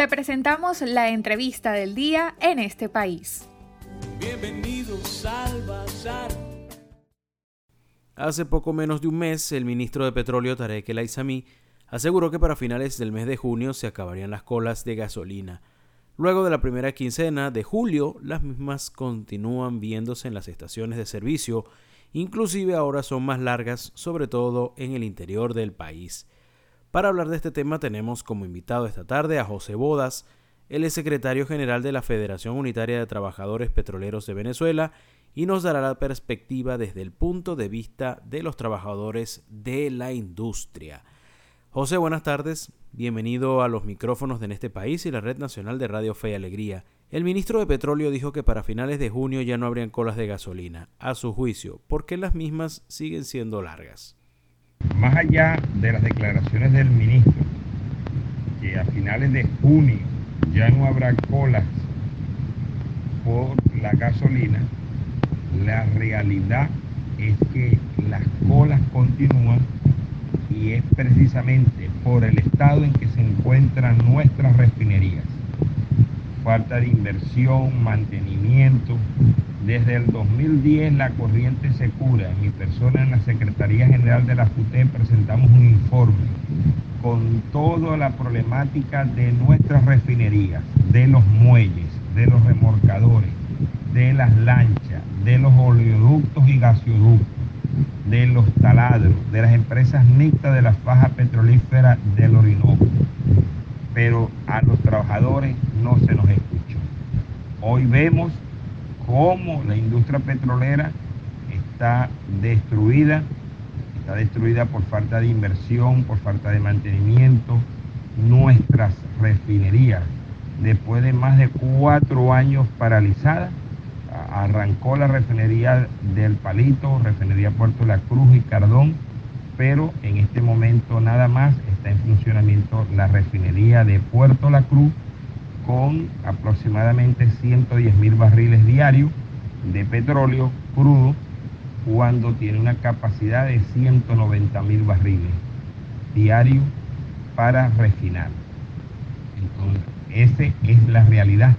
Te presentamos la entrevista del día en este país. Bienvenidos al Bazar. Hace poco menos de un mes, el ministro de Petróleo Tarek El Aizami aseguró que para finales del mes de junio se acabarían las colas de gasolina. Luego de la primera quincena de julio, las mismas continúan viéndose en las estaciones de servicio, inclusive ahora son más largas, sobre todo en el interior del país. Para hablar de este tema tenemos como invitado esta tarde a José Bodas, él es secretario general de la Federación Unitaria de Trabajadores Petroleros de Venezuela y nos dará la perspectiva desde el punto de vista de los trabajadores de la industria. José, buenas tardes. Bienvenido a los micrófonos de En este país y la Red Nacional de Radio Fe y Alegría. El ministro de Petróleo dijo que para finales de junio ya no habrían colas de gasolina. A su juicio, ¿por qué las mismas siguen siendo largas? Más allá de las declaraciones del ministro, que a finales de junio ya no habrá colas por la gasolina, la realidad es que las colas continúan y es precisamente por el estado en que se encuentran nuestras refinerías. Falta de inversión, mantenimiento. Desde el 2010 la corriente se cura. Mi persona en la Secretaría General de la FUTE presentamos un informe con toda la problemática de nuestras refinerías, de los muelles, de los remorcadores, de las lanchas, de los oleoductos y gasoductos de los taladros, de las empresas mixtas de la faja petrolífera del Orinoco. Pero a los trabajadores no se nos escuchó. Hoy vemos cómo la industria petrolera está destruida, está destruida por falta de inversión, por falta de mantenimiento. Nuestras refinerías, después de más de cuatro años paralizadas, arrancó la refinería del Palito, refinería Puerto La Cruz y Cardón, pero en este momento nada más está en funcionamiento la refinería de Puerto La Cruz con aproximadamente 110 mil barriles diarios de petróleo crudo cuando tiene una capacidad de 190 mil barriles diarios para refinar. Entonces, esa es la realidad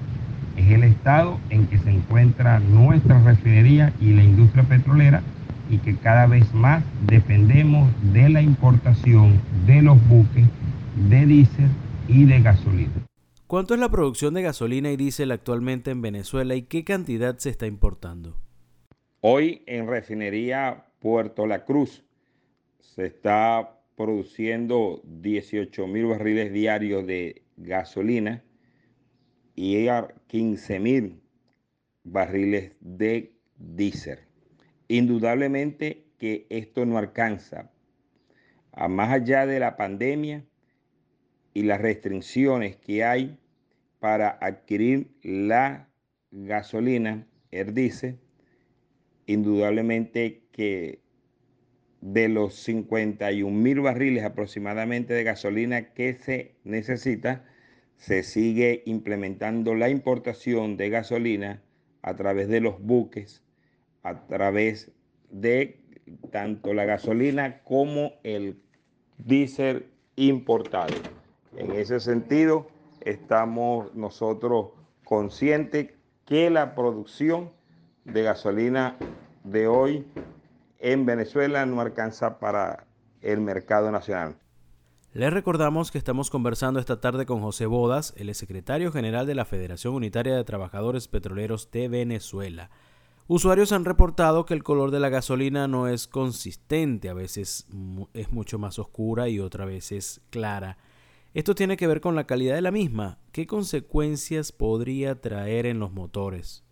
es el estado en que se encuentra nuestra refinería y la industria petrolera y que cada vez más dependemos de la importación de los buques de diésel y de gasolina. ¿Cuánto es la producción de gasolina y diésel actualmente en Venezuela y qué cantidad se está importando? Hoy en refinería Puerto La Cruz se está produciendo 18 mil barriles diarios de gasolina y 15 mil barriles de diésel. Indudablemente que esto no alcanza a más allá de la pandemia y las restricciones que hay para adquirir la gasolina, el diésel, indudablemente que de los 51 mil barriles aproximadamente de gasolina que se necesita, se sigue implementando la importación de gasolina a través de los buques, a través de tanto la gasolina como el diésel importado. En ese sentido, estamos nosotros conscientes que la producción de gasolina de hoy en Venezuela no alcanza para el mercado nacional. Les recordamos que estamos conversando esta tarde con José Bodas, el secretario general de la Federación Unitaria de Trabajadores Petroleros de Venezuela. Usuarios han reportado que el color de la gasolina no es consistente, a veces es mucho más oscura y otra vez es clara. Esto tiene que ver con la calidad de la misma. ¿Qué consecuencias podría traer en los motores?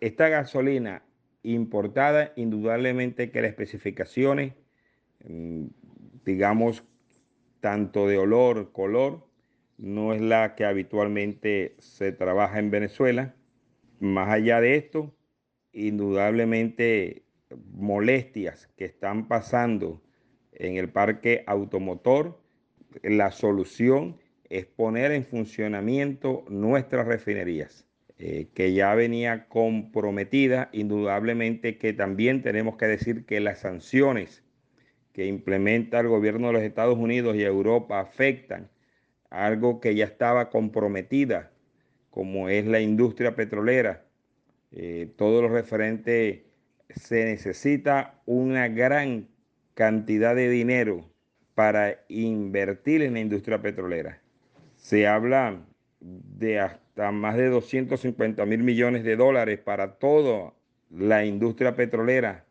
Esta gasolina importada, indudablemente que las especificaciones mm, digamos, tanto de olor, color, no es la que habitualmente se trabaja en Venezuela. Más allá de esto, indudablemente molestias que están pasando en el parque automotor, la solución es poner en funcionamiento nuestras refinerías, eh, que ya venía comprometida, indudablemente que también tenemos que decir que las sanciones que implementa el gobierno de los Estados Unidos y Europa afectan algo que ya estaba comprometida, como es la industria petrolera. Eh, todo lo referente se necesita una gran cantidad de dinero para invertir en la industria petrolera. Se habla de hasta más de 250 mil millones de dólares para toda la industria petrolera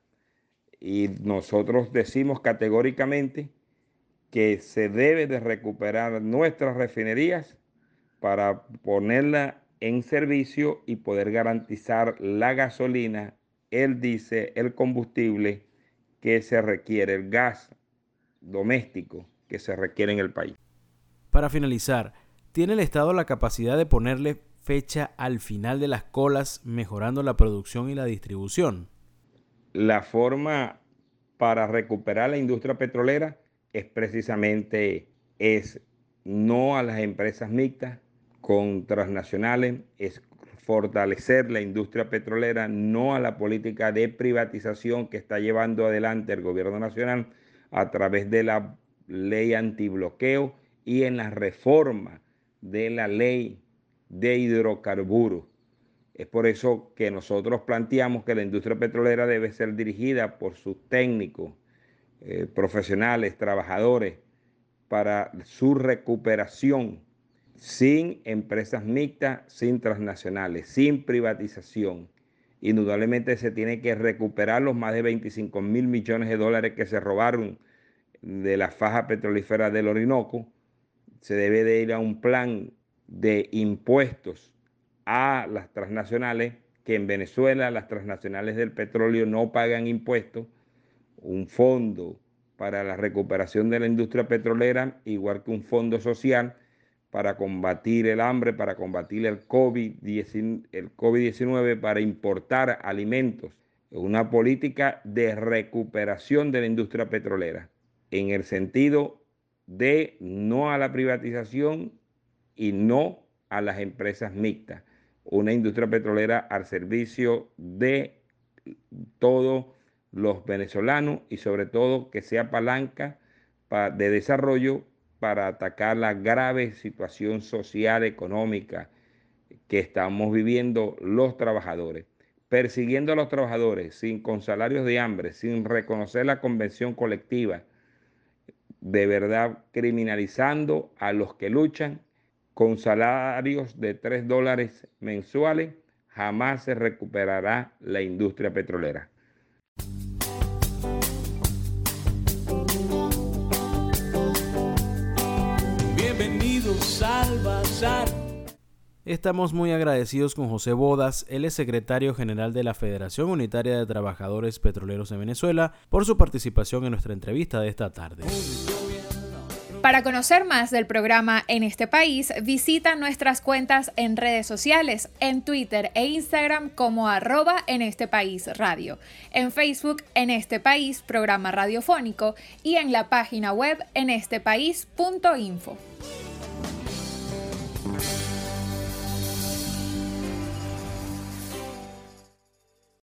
y nosotros decimos categóricamente que se debe de recuperar nuestras refinerías para ponerla en servicio y poder garantizar la gasolina, el diésel, el combustible que se requiere, el gas doméstico que se requiere en el país. Para finalizar, ¿tiene el Estado la capacidad de ponerle fecha al final de las colas mejorando la producción y la distribución? La forma para recuperar la industria petrolera es precisamente es no a las empresas mixtas con transnacionales, es fortalecer la industria petrolera, no a la política de privatización que está llevando adelante el gobierno nacional a través de la ley antibloqueo y en la reforma de la ley de hidrocarburos. Es por eso que nosotros planteamos que la industria petrolera debe ser dirigida por sus técnicos, eh, profesionales, trabajadores, para su recuperación sin empresas mixtas, sin transnacionales, sin privatización. Indudablemente se tiene que recuperar los más de 25 mil millones de dólares que se robaron de la faja petrolífera del Orinoco. Se debe de ir a un plan de impuestos a las transnacionales, que en Venezuela las transnacionales del petróleo no pagan impuestos un fondo para la recuperación de la industria petrolera, igual que un fondo social para combatir el hambre, para combatir el COVID-19, el COVID para importar alimentos. Una política de recuperación de la industria petrolera, en el sentido de no a la privatización y no a las empresas mixtas. Una industria petrolera al servicio de todo los venezolanos y sobre todo que sea palanca de desarrollo para atacar la grave situación social, económica que estamos viviendo los trabajadores. Persiguiendo a los trabajadores sin con salarios de hambre, sin reconocer la convención colectiva, de verdad criminalizando a los que luchan con salarios de 3 dólares mensuales, jamás se recuperará la industria petrolera. Estamos muy agradecidos con José Bodas, él es secretario general de la Federación Unitaria de Trabajadores Petroleros de Venezuela, por su participación en nuestra entrevista de esta tarde. Para conocer más del programa En este país, visita nuestras cuentas en redes sociales, en Twitter e Instagram como arroba en este país radio, en Facebook en este país programa radiofónico y en la página web en este país.info.